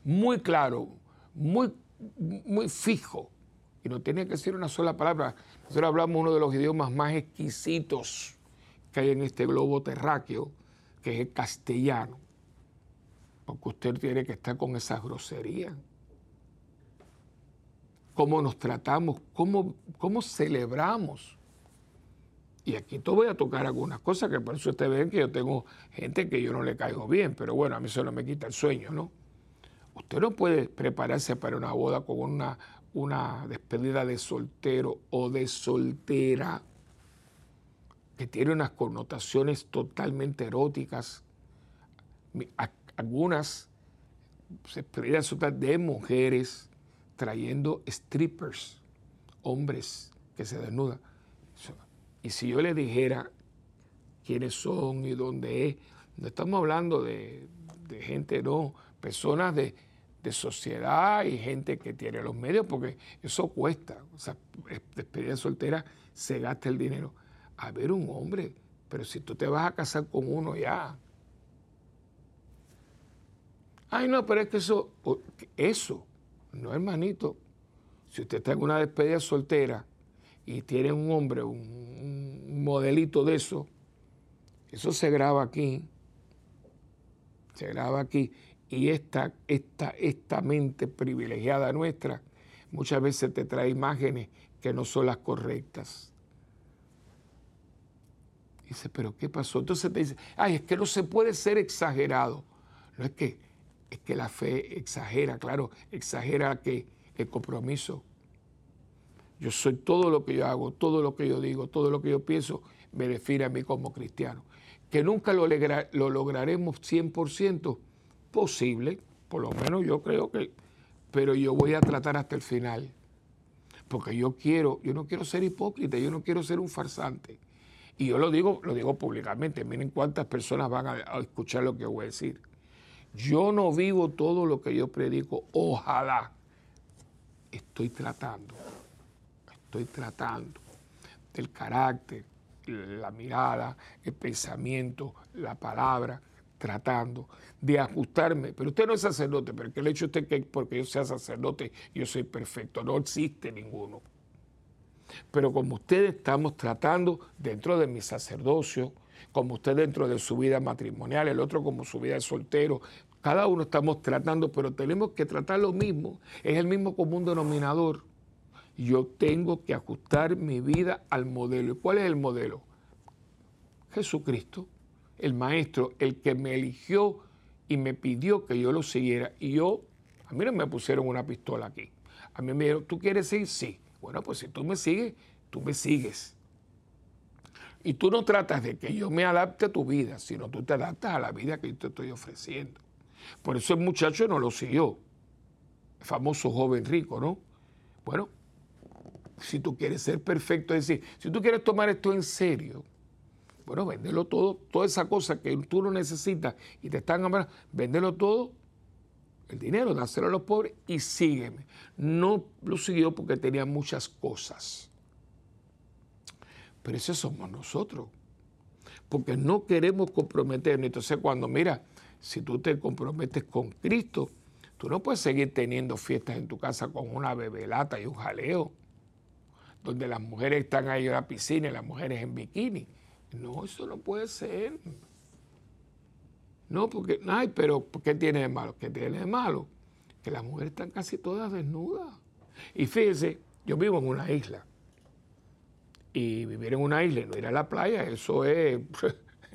muy claro, muy, muy fijo. Y no tiene que ser una sola palabra. Nosotros hablamos uno de los idiomas más exquisitos que hay en este globo terráqueo, que es el castellano. Porque usted tiene que estar con esas groserías. Cómo nos tratamos, cómo, cómo celebramos y aquí te voy a tocar algunas cosas que por eso ustedes ven que yo tengo gente que yo no le caigo bien, pero bueno, a mí eso no me quita el sueño, ¿no? Usted no puede prepararse para una boda con una, una despedida de soltero o de soltera que tiene unas connotaciones totalmente eróticas. Algunas despedidas de mujeres trayendo strippers, hombres que se desnudan y si yo le dijera quiénes son y dónde es, no estamos hablando de, gente, no, personas de, sociedad y gente que tiene los medios, porque eso cuesta. O sea, despedida soltera se gasta el dinero. A ver, un hombre, pero si tú te vas a casar con uno ya. Ay, no, pero es que eso, eso, no hermanito. Si usted está en una despedida soltera y tiene un hombre, un, modelito de eso, eso se graba aquí, se graba aquí, y esta, esta, esta mente privilegiada nuestra muchas veces te trae imágenes que no son las correctas. Dice, pero ¿qué pasó? Entonces te dice, ay, es que no se puede ser exagerado. No es que, es que la fe exagera, claro, exagera que el compromiso yo soy todo lo que yo hago, todo lo que yo digo, todo lo que yo pienso, me define a mí como cristiano. Que nunca lo, lo lograremos 100% posible, por lo menos yo creo que, pero yo voy a tratar hasta el final. Porque yo quiero, yo no quiero ser hipócrita, yo no quiero ser un farsante. Y yo lo digo, lo digo públicamente, miren cuántas personas van a escuchar lo que voy a decir. Yo no vivo todo lo que yo predico, ojalá. Estoy tratando estoy tratando, del carácter, la mirada, el pensamiento, la palabra, tratando de ajustarme. Pero usted no es sacerdote, pero que el hecho usted que porque yo sea sacerdote yo soy perfecto, no existe ninguno. Pero como ustedes estamos tratando dentro de mi sacerdocio, como usted dentro de su vida matrimonial, el otro como su vida de soltero, cada uno estamos tratando, pero tenemos que tratar lo mismo, es el mismo común denominador yo tengo que ajustar mi vida al modelo. ¿Y cuál es el modelo? Jesucristo, el Maestro, el que me eligió y me pidió que yo lo siguiera. Y yo, a mí no me pusieron una pistola aquí. A mí me dijeron, ¿tú quieres seguir? Sí. Bueno, pues si tú me sigues, tú me sigues. Y tú no tratas de que yo me adapte a tu vida, sino tú te adaptas a la vida que yo te estoy ofreciendo. Por eso el muchacho no lo siguió. El famoso joven rico, ¿no? Bueno, si tú quieres ser perfecto, es decir, si tú quieres tomar esto en serio, bueno, véndelo todo, toda esa cosa que tú no necesitas y te están amando, véndelo todo, el dinero, dáselo a los pobres y sígueme. No lo siguió porque tenía muchas cosas. Pero ese somos nosotros. Porque no queremos comprometernos. Entonces, cuando mira, si tú te comprometes con Cristo, tú no puedes seguir teniendo fiestas en tu casa con una bebelata y un jaleo donde las mujeres están ahí en la piscina y las mujeres en bikini. No, eso no puede ser. No, porque, ay, pero ¿qué tiene de malo? ¿Qué tiene de malo? Que las mujeres están casi todas desnudas. Y fíjese, yo vivo en una isla. Y vivir en una isla y no ir a la playa, eso es,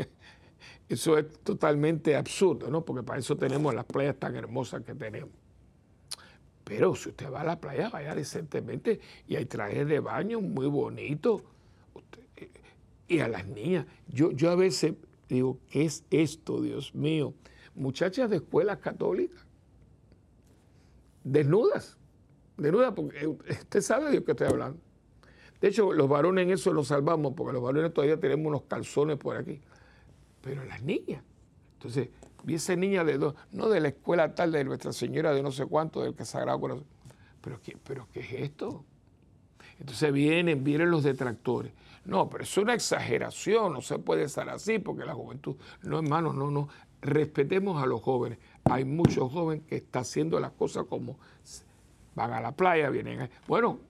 eso es totalmente absurdo, ¿no? Porque para eso tenemos las playas tan hermosas que tenemos. Pero si usted va a la playa, vaya decentemente y hay trajes de baño muy bonitos. Y a las niñas, yo, yo a veces digo, ¿qué es esto, Dios mío? Muchachas de escuelas católicas, desnudas, desnudas, porque usted sabe de lo que estoy hablando. De hecho, los varones en eso los salvamos, porque los varones todavía tenemos unos calzones por aquí. Pero las niñas. Entonces, esa niña de dos, no de la escuela tal de Nuestra Señora de no sé cuánto, del que Sagrado Corazón. Pero ¿qué, pero ¿qué es esto? Entonces vienen, vienen los detractores. No, pero es una exageración, no se puede estar así porque la juventud, no hermano, no, no, respetemos a los jóvenes. Hay muchos jóvenes que están haciendo las cosas como van a la playa, vienen. Bueno,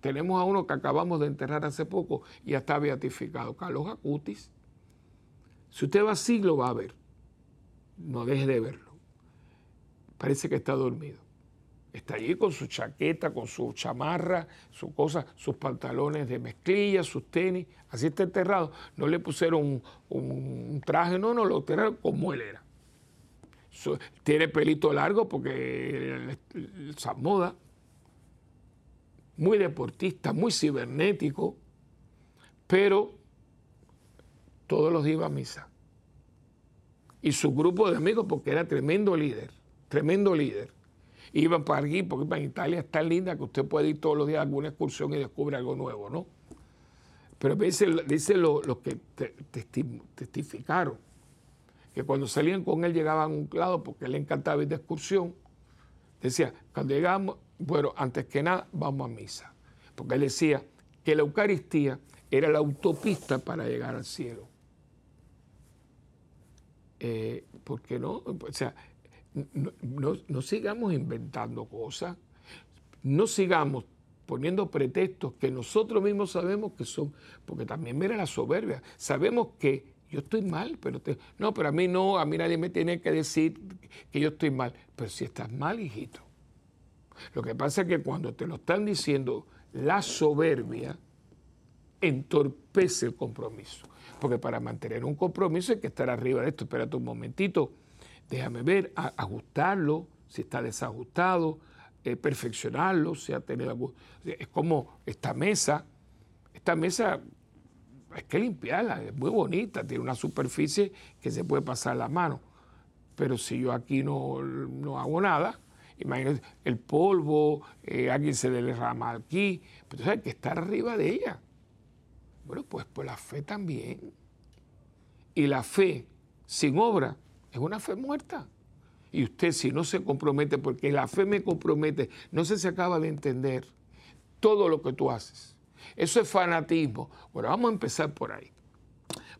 tenemos a uno que acabamos de enterrar hace poco y ya está beatificado, Carlos Acutis. Si usted va así, lo va a ver. No deje de verlo. Parece que está dormido. Está allí con su chaqueta, con su chamarra, su cosa, sus pantalones de mezclilla, sus tenis. Así está enterrado. No le pusieron un, traje, no, no, lo enterraron como él era. tiene pelito largo porque esa moda. Muy deportista, muy cibernético, pero todos los días iba a misa. Y su grupo de amigos, porque era tremendo líder, tremendo líder iban para aquí, porque en Italia es tan linda que usted puede ir todos los días a alguna excursión y descubre algo nuevo, ¿no? Pero dice, dice los que testificaron que cuando salían con él llegaban a un lado porque le encantaba ir de excursión. Decía, cuando llegamos, bueno, antes que nada, vamos a misa. Porque él decía que la Eucaristía era la autopista para llegar al cielo. Eh, ¿Por no? O sea, no, sigamos inventando cosas, no sigamos poniendo pretextos que nosotros mismos sabemos que son, porque también mira la soberbia, sabemos que yo estoy mal, pero no, pero a mí no, a mí nadie me tiene que decir que yo estoy mal, pero si estás mal, hijito. Lo que pasa es que cuando te lo están diciendo, la soberbia entorpece el compromiso, porque para mantener un compromiso hay que estar arriba de esto, espérate un momentito, déjame ver, ajustarlo, si está desajustado, eh, perfeccionarlo, si ha tenido Es como esta mesa, esta mesa hay que limpiarla, es muy bonita, tiene una superficie que se puede pasar la mano. Pero si yo aquí no, hago nada, imagínate el polvo, eh, alguien se derrama aquí, pues entonces hay que estar arriba de ella. Bueno, pues, pues la fe también. Y la fe sin obra es una fe muerta. Y usted si no se compromete, porque la fe me compromete, no se, se acaba de entender todo lo que tú haces. Eso es fanatismo. Bueno, vamos a empezar por ahí.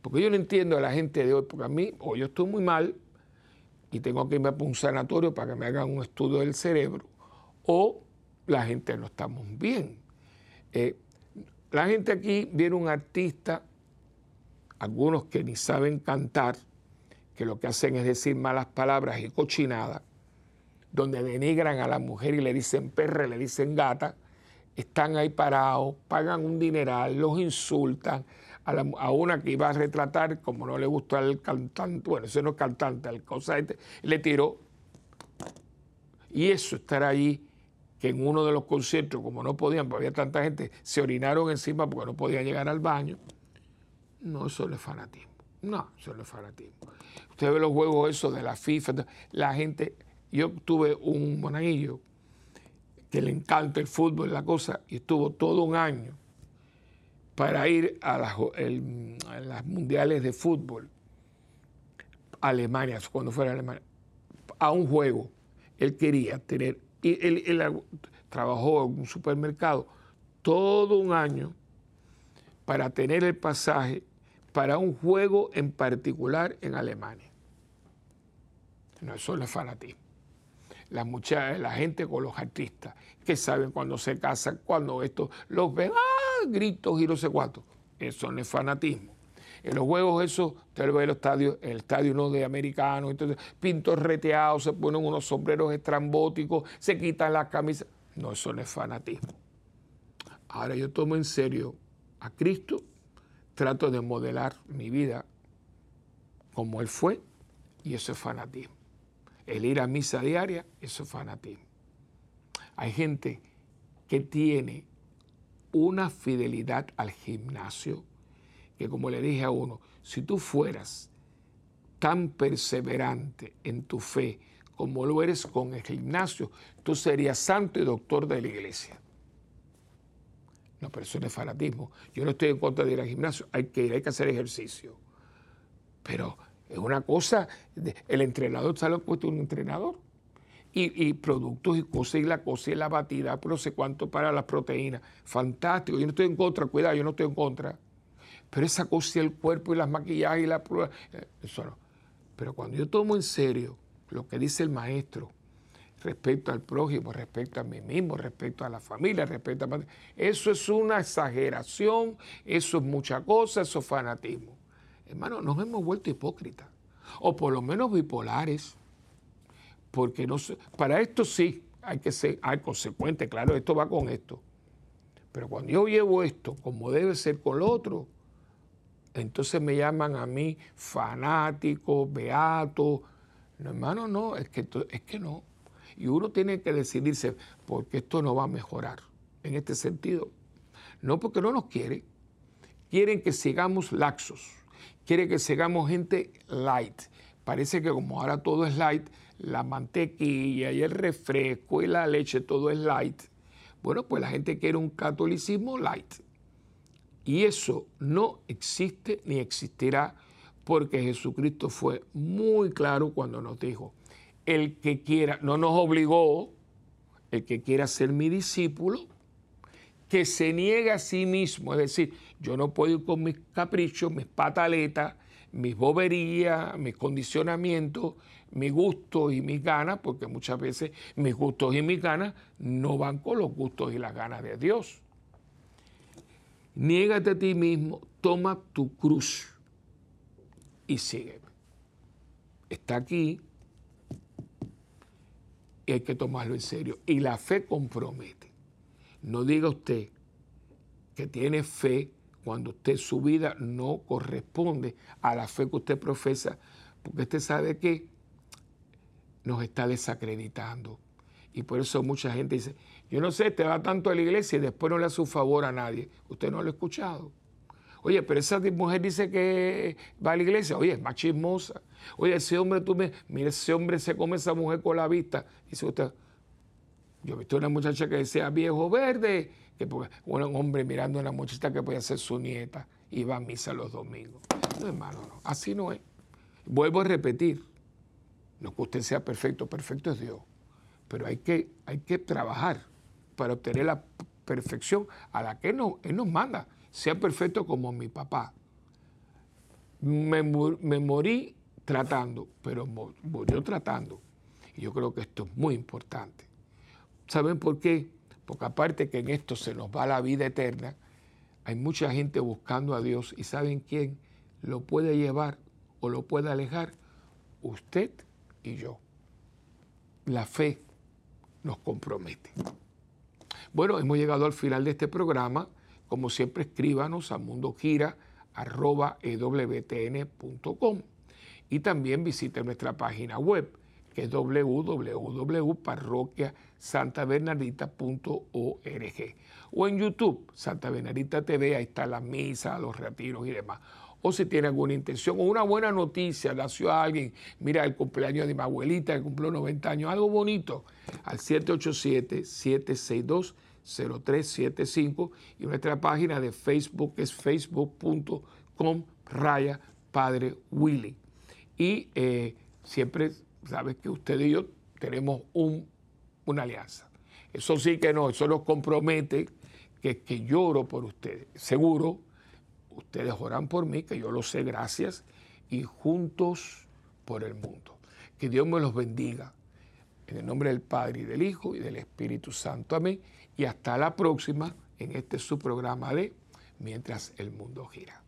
Porque yo no entiendo a la gente de hoy, porque a mí, o yo estoy muy mal y tengo que irme a un sanatorio para que me hagan un estudio del cerebro, o la gente no estamos bien. Eh, la gente aquí viene un artista, algunos que ni saben cantar, que lo que hacen es decir malas palabras y cochinadas, donde denigran a la mujer y le dicen perra, le dicen gata, están ahí parados, pagan un dineral, los insultan. A, una que iba a retratar, como no le gustó al cantante, bueno, ese no es cantante, al cosa este, le tiró. Y eso, estar allí, que en uno de los conciertos, como no podían, porque había tanta gente, se orinaron encima porque no podían llegar al baño. No, eso no es fanatismo. No, eso no es fanatismo. Usted ve los juegos esos de la FIFA, la gente, yo tuve un monaguillo que le encanta el fútbol, la cosa, y estuvo todo un año para ir a las, mundiales de fútbol, Alemania, cuando fuera a Alemania, a un juego. Él quería tener, él, él trabajó en un supermercado todo un año para tener el pasaje para un juego en particular en Alemania. No, eso es fanatismo. La, mucha, la gente con los artistas que saben cuando se casan, cuando esto los ven, ¡ah! gritos y no sé cuánto. Eso no es fanatismo. En los juegos, eso, usted lo ve en los estadios, el estadio no de americanos, entonces pintos reteados, se ponen unos sombreros estrambóticos, se quitan las camisas. No, eso no es fanatismo. Ahora yo tomo en serio a Cristo, trato de modelar mi vida como Él fue, y eso es fanatismo. El ir a misa diaria, eso es fanatismo. Hay gente que tiene una fidelidad al gimnasio, que como le dije a uno, si tú fueras tan perseverante en tu fe como lo eres con el gimnasio, tú serías santo y doctor de la iglesia. No, pero eso no es fanatismo. Yo no estoy en contra de ir al gimnasio, hay que ir, hay que hacer ejercicio. Pero es una cosa, el entrenador lo que un entrenador. Y, productos y cosas y la cosa y la batida, pero sé cuánto para las proteínas. Fantástico, yo no estoy en contra, cuidado, yo no estoy en contra. Pero esa cosa y el cuerpo y las maquillajes y la prueba, eh, eso no. Pero cuando yo tomo en serio lo que dice el maestro respecto al prójimo, respecto a mí mismo, respecto a la familia, respecto a... Eso es una exageración, eso es mucha cosa, eso es fanatismo. Hermano, nos hemos vuelto hipócritas, o por lo menos bipolares porque no para esto sí hay que ser hay consecuente, claro, esto va con esto. Pero cuando yo llevo esto como debe ser con lo otro, entonces me llaman a mí fanático, beato. No, hermano, no, es que, es que no. Y uno tiene que decidirse, porque esto no va a mejorar en este sentido. No porque no nos quiere, quieren que sigamos laxos, quieren que sigamos gente light. Parece que como ahora todo es light, la mantequilla y el refresco y la leche, todo es light. Bueno, pues la gente quiere un catolicismo light. Y eso no existe ni existirá porque Jesucristo fue muy claro cuando nos dijo, el que quiera, no nos obligó, el que quiera ser mi discípulo, que se niegue a sí mismo, es decir, yo no puedo ir con mis caprichos, mis pataletas, mis boberías, mis condicionamientos, mis gustos y mis ganas, porque muchas veces mis gustos y mis ganas no van con los gustos y las ganas de Dios. Niégate a ti mismo, toma tu cruz y sígueme. Está aquí y hay que tomarlo en serio. Y la fe compromete. No diga usted que tiene fe cuando usted su vida no corresponde a la fe que usted profesa, porque usted sabe que nos está desacreditando. Y por eso mucha gente dice, yo no sé, te va tanto a la iglesia y después no le hace un favor a nadie. Usted no lo ha escuchado. Oye, pero esa mujer dice que va a la iglesia. Oye, es más chismosa. Oye, ese hombre, tú me, mira, ese hombre se come esa mujer con la vista. Dice usted, yo he visto una muchacha que decía viejo verde, que un hombre mirando a una muchachita que podía ser su nieta y va a misa los domingos. No, hermano, no. Así no es. Vuelvo a repetir, no que usted sea perfecto, perfecto es Dios, pero hay que, hay que trabajar para obtener la perfección a la que Él nos manda. Sea perfecto como mi papá. Me, morí tratando, pero murió tratando. Y yo creo que esto es muy importante. ¿Saben por qué? Porque aparte que en esto se nos va la vida eterna, hay mucha gente buscando a Dios y ¿saben quién lo puede llevar o lo puede alejar? Usted y yo. La fe nos compromete. Bueno, hemos llegado al final de este programa. Como siempre, escríbanos a mundogira.ewtn.com y también visite nuestra página web que es www.parroquiasantabernardita.org o en YouTube, Santa Bernardita TV, ahí está la misa, los retiros y demás o si tiene alguna intención o una buena noticia, nació alguien, mira el cumpleaños de mi abuelita que cumplió 90 años, algo bonito, al 787-762-0375 y nuestra página de Facebook es facebook.com raya Padre Willy. Y eh, siempre sabes que usted y yo tenemos un, una alianza. Eso sí que no, eso nos compromete que, que lloro por ustedes. Seguro ustedes oran por mí, que yo lo sé, gracias, y juntos por el mundo. Que Dios me los bendiga. En el nombre del Padre y del Hijo y del Espíritu Santo. Amén. Y hasta la próxima en este su programa de Mientras el mundo gira.